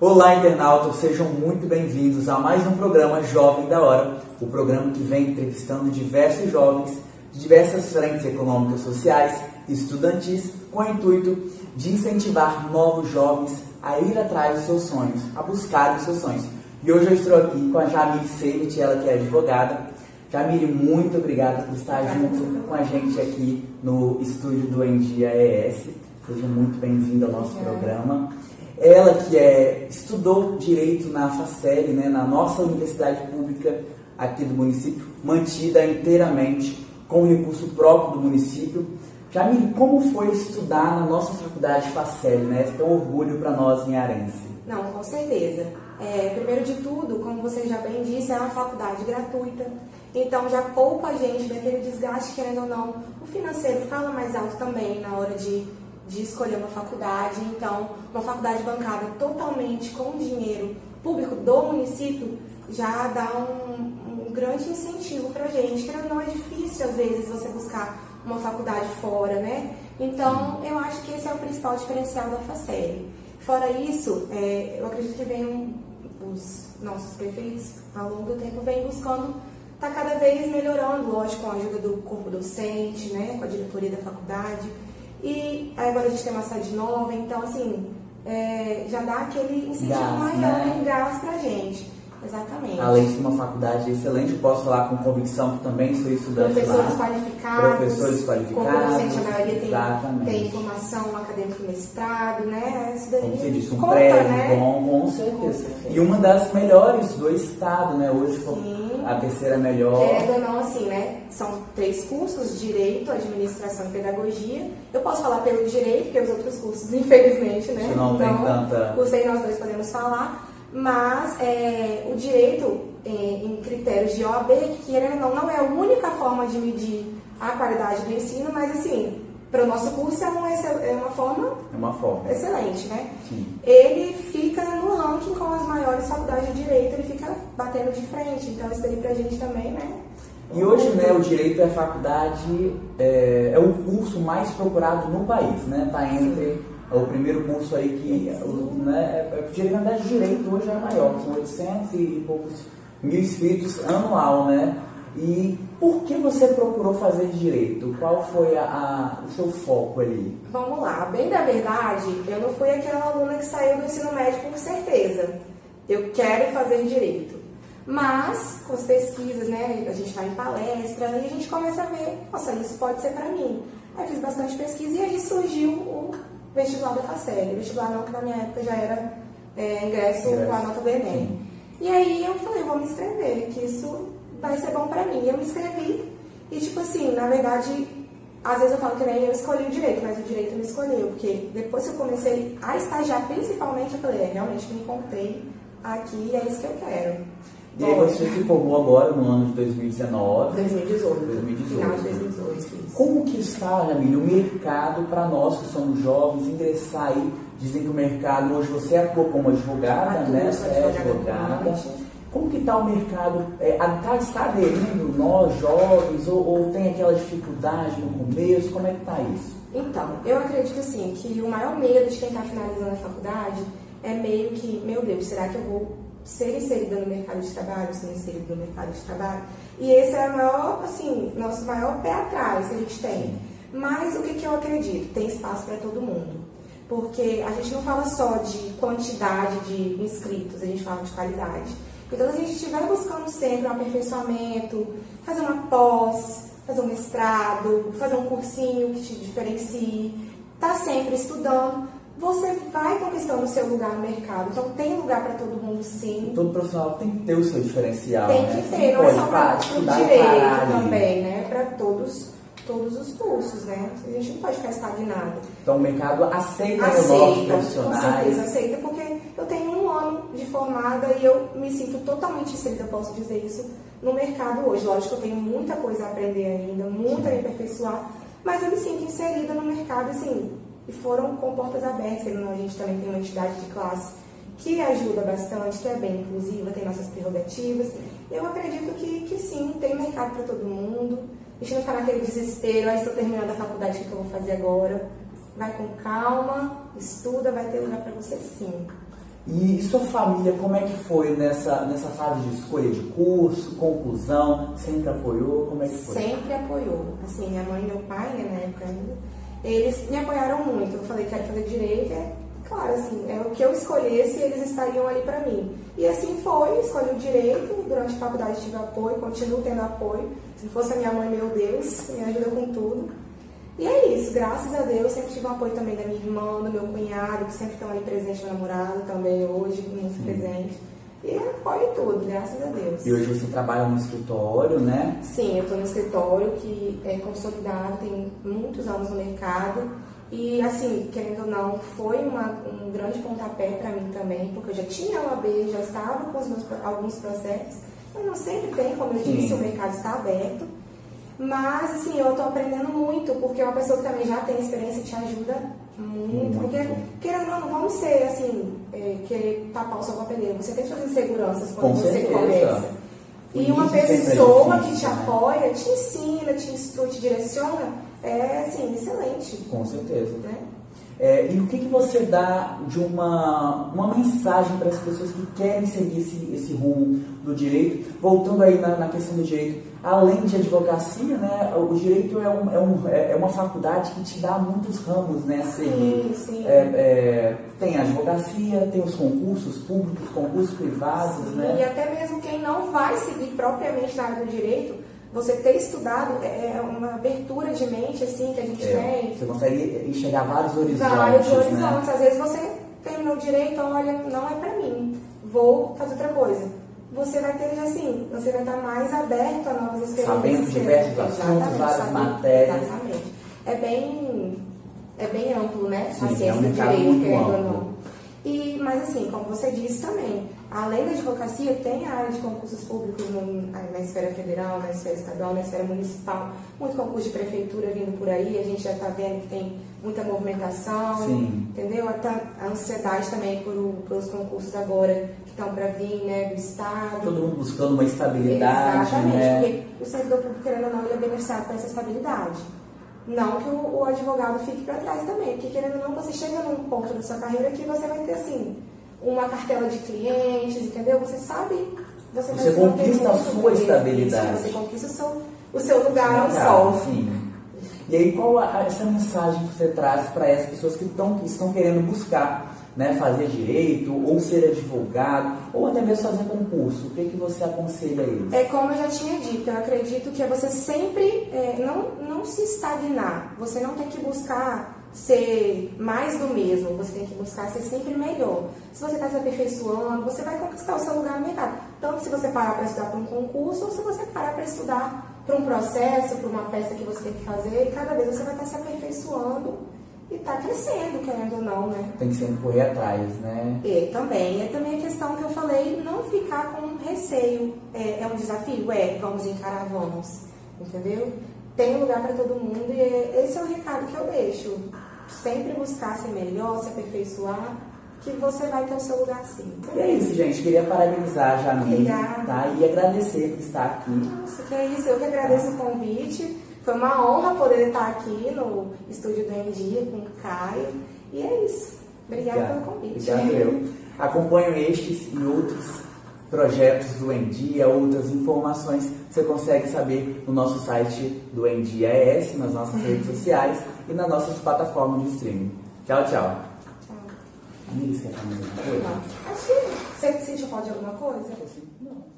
Olá, internautas, sejam muito bem-vindos a mais um programa Jovem da Hora, o programa que vem entrevistando diversos jovens de diversas frentes econômicas, sociais e estudantis com o intuito de incentivar novos jovens a ir atrás dos seus sonhos, a buscar os seus sonhos. E hoje eu estou aqui com a Jamile Seit, ela que é advogada. Jamile, muito obrigada por estar junto com a gente aqui no estúdio do Endia ES. Seja muito bem-vinda ao nosso programa. Ela que é, estudou Direito na FACEL, né, na nossa universidade pública aqui do município, mantida inteiramente com recurso próprio do município. Jamile, como foi estudar na nossa faculdade FACEL, né? Esse é um orgulho para nós em Arense. Não, com certeza. É, primeiro de tudo, como você já bem disse, é uma faculdade gratuita, então já poupa a gente daquele desgaste, querendo ou não. O financeiro fala mais alto também na hora de de escolher uma faculdade. Então, uma faculdade bancada totalmente com dinheiro público do município já dá um, um grande incentivo para a gente. Que não é difícil, às vezes, você buscar uma faculdade fora, né? Então, eu acho que esse é o principal diferencial da FACEL. Fora isso, é, eu acredito que vem os nossos prefeitos, ao longo do tempo, vem buscando está cada vez melhorando, lógico, com a ajuda do corpo docente, né, com a diretoria da faculdade, e agora a gente tem uma sede nova, então assim, é, já dá aquele incentivo gás, maior, né? um gás pra gente. Exatamente. Além de uma faculdade excelente, posso falar com convicção que também sou estudante Professores lá. qualificados. Professores qualificados. Como docente, a maioria tem, tem formação acadêmico mestrado, né? Isso daí Como você disse, um conta, prédio né? bom, com certeza. com certeza. E uma das melhores do estado, né? Hoje Sim. A terceira melhor. Querendo ou não, assim, né? São três cursos, Direito, Administração e Pedagogia. Eu posso falar pelo Direito, porque os outros cursos, infelizmente, né? Não então, tem tanta... Cursei, nós dois podemos falar mas é, o direito é, em critérios de OAB, que querendo ou não, não é a única forma de medir a qualidade do ensino, mas assim, para o nosso curso é uma, é uma forma, é uma forma excelente, né? Sim. Ele fica no ranking com as maiores faculdades de direito, ele fica batendo de frente, então isso daí para a gente também, né? E hoje, né, o direito é faculdade, é, é o curso mais procurado no país, né? Tá entre Sim é o primeiro curso aí que né, é, é, na verdade direito hoje é maior, são 800 e poucos mil inscritos anual, né? E por que você procurou fazer direito? Qual foi a, a, o seu foco ali? Vamos lá, bem da verdade, eu não fui aquela aluna que saiu do ensino médio com certeza. Eu quero fazer direito. Mas, com as pesquisas, né, a gente vai em palestra e a gente começa a ver, nossa, isso pode ser para mim. Aí fiz bastante pesquisa e aí surgiu o vestibular da FACEL. Vestibular não, que na minha época já era é, ingresso, com a nota do Enem. E aí eu falei, vou me inscrever, que isso vai ser bom pra mim. E eu me inscrevi e, tipo assim, na verdade, às vezes eu falo que nem eu escolhi o direito, mas o direito me escolheu, porque depois que eu comecei a estagiar, principalmente, eu falei, é, realmente me encontrei aqui e é isso que eu quero. E aí você se formou agora no ano de 2019. 2018. 2018. Final de 2018. Isso. Como que está, Jamile, o mercado para nós que somos jovens, ingressar aí? Dizem que o mercado, hoje você atua como advogada, Atuo, né? Você é advogada. Como que está o mercado? É, tá, está aderindo nós, jovens, ou, ou, tem aquela dificuldade no começo? Como é que está isso? Então, eu acredito assim, que o maior medo de quem está finalizando a faculdade é meio que, meu Deus, será que eu vou ser inserida no mercado de trabalho, ser inserido no mercado de trabalho. E esse é o maior, assim, nosso maior pé atrás que a gente tem. Mas o que, que eu acredito? Tem espaço para todo mundo. Porque a gente não fala só de quantidade de inscritos, a gente fala de qualidade. Então, se a gente estiver buscando sempre um aperfeiçoamento, fazer uma pós, fazer um mestrado, fazer um cursinho que te diferencie, tá sempre estudando, você vai conquistando o seu lugar no mercado. Então tem lugar para todo mundo sim. Todo profissional tem que ter o seu diferencial. Tem né? que ter, não é só para o direito também, né? Para todos, todos os cursos, né? A gente não pode ficar estagnado. Então o mercado aceita, aceita novos profissionais. Com certeza aceita, porque eu tenho um ano de formada e eu me sinto totalmente inserida, posso dizer isso, no mercado hoje. Lógico que eu tenho muita coisa a aprender ainda, muito a me aperfeiçoar, mas eu me sinto inserida no mercado, assim, e foram com portas abertas. A gente também tem uma entidade de classe que ajuda bastante, que é bem inclusiva, tem nossas prerrogativas. Eu acredito que, que sim, tem mercado para todo mundo. A gente não ficar naquele desespero, ah, estou terminando a faculdade, o que eu vou fazer agora? Vai com calma, estuda, vai ter lugar para você sim. E, sua família, como é que foi nessa, nessa fase de escolha de curso, conclusão? Sempre apoiou? Como é que foi? Sempre apoiou. Assim, minha mãe e meu pai, né, na época ainda, eles me apoiaram muito. Eu falei, quero fazer direito, é claro, assim, é o que eu escolhesse, eles estariam ali para mim. E assim foi, escolhi o direito, durante a faculdade tive apoio, continuo tendo apoio. Se não fosse a minha mãe, meu Deus, me ajuda com tudo. E é isso, graças a Deus, sempre tive o apoio também da minha irmã, do meu cunhado, que sempre estão ali presente, meu namorado também hoje, muito Sim. presente. E apoio tudo, graças a Deus. E hoje você trabalha no escritório, né? Sim, eu estou no escritório que é consolidado, tem muitos anos no mercado. E assim, querendo ou não, foi uma, um grande pontapé para mim também, porque eu já tinha a OAB, já estava com meus, alguns processos. Eu não sempre tem, como eu disse, Sim. o mercado está aberto. Mas, assim, eu estou aprendendo muito, porque uma pessoa que também já tem experiência te ajuda muito. muito. Porque, querendo ou não, vamos ser, assim, é, querer tapar o a peneira. Você tem suas inseguranças quando com você certeza. começa. E uma pessoa que te apoia, te ensina, te instrui, te direciona, é, assim, excelente. Com certeza. Né? É, e o que, que você dá de uma, uma mensagem para as pessoas que querem seguir esse, esse rumo do direito? Voltando aí na, na questão do direito, além de advocacia, né, o direito é, um, é, um, é, é uma faculdade que te dá muitos ramos, né? Sim, sim. É, é, tem a advocacia, tem os concursos públicos, concursos privados, sim, né? E até mesmo quem não vai seguir propriamente na área do direito, você ter estudado é, é uma abertura de mente assim que a gente é, tem. Você consegue enxergar vários horizontes. Vários né? horizontes. Né? Às vezes você terminou direito, olha, não é para mim, vou fazer outra coisa. Você vai ter assim, você vai estar mais aberto a novas experiências. Sabendo diversos assuntos, várias matérias. Exatamente. É bem, é bem amplo, né? Sim, a ciência é um do direito, querendo ou não. Mas assim, como você disse também, além da advocacia, tem a área de concursos públicos na esfera federal, na esfera estadual, na esfera municipal, muito concurso de prefeitura vindo por aí, a gente já está vendo que tem muita movimentação, Sim. entendeu? A, a ansiedade também por, pelos concursos agora que estão para vir, né, do Estado. Todo mundo buscando uma estabilidade, Exatamente, né? porque o servidor público, querendo ou não, ele é beneficiado por essa estabilidade. Não que o, o advogado fique para trás também, porque querendo ou não, você chega num ponto da sua carreira que você vai ter assim, uma cartela de clientes, entendeu? Você sabe, você, você conquista a sua estabilidade. Isso, você conquista o seu, o seu lugar ao sol. Sim. E aí, qual a, essa mensagem que você traz para essas pessoas que, tão, que estão querendo buscar né, fazer direito, ou ser advogado, ou até mesmo fazer concurso? O que, que você aconselha a eles? É como eu já tinha dito, eu acredito que é você sempre é, não, não se estagnar. Você não tem que buscar ser mais do mesmo, você tem que buscar ser sempre melhor. Se você está se aperfeiçoando, você vai conquistar o seu lugar no mercado. Tanto se você parar para estudar para um concurso, ou se você parar para estudar para um processo, para uma peça que você tem que fazer, e cada vez você vai estar tá se aperfeiçoando e está crescendo, querendo ou não, né? Tem que sempre correr atrás, né? É, também. É também a questão que eu falei, não ficar com receio. É, é um desafio? É, vamos encarar, vamos. Entendeu? Tem lugar para todo mundo e é, esse é o recado que eu deixo. Sempre buscar ser melhor, se aperfeiçoar, que você vai ter o seu lugar sim. E é isso, gente. Queria parabenizar a Jamile, tá? E agradecer por estar aqui. Nossa, que é isso. Eu que agradeço o convite. Foi uma honra poder estar aqui no estúdio do Em Dia com o Caio. E é isso. Obrigada pelo convite. Obrigado eu. Acompanho estes e outros projetos do Endia, outras informações você consegue saber no nosso site do Endia ES, nas nossas redes sociais e nas nossas plataformas de streaming. Tchau, tchau. Tchau. Amiga, você quer falar alguma coisa? Não. Acho que você sentiu falta de alguma coisa? Não.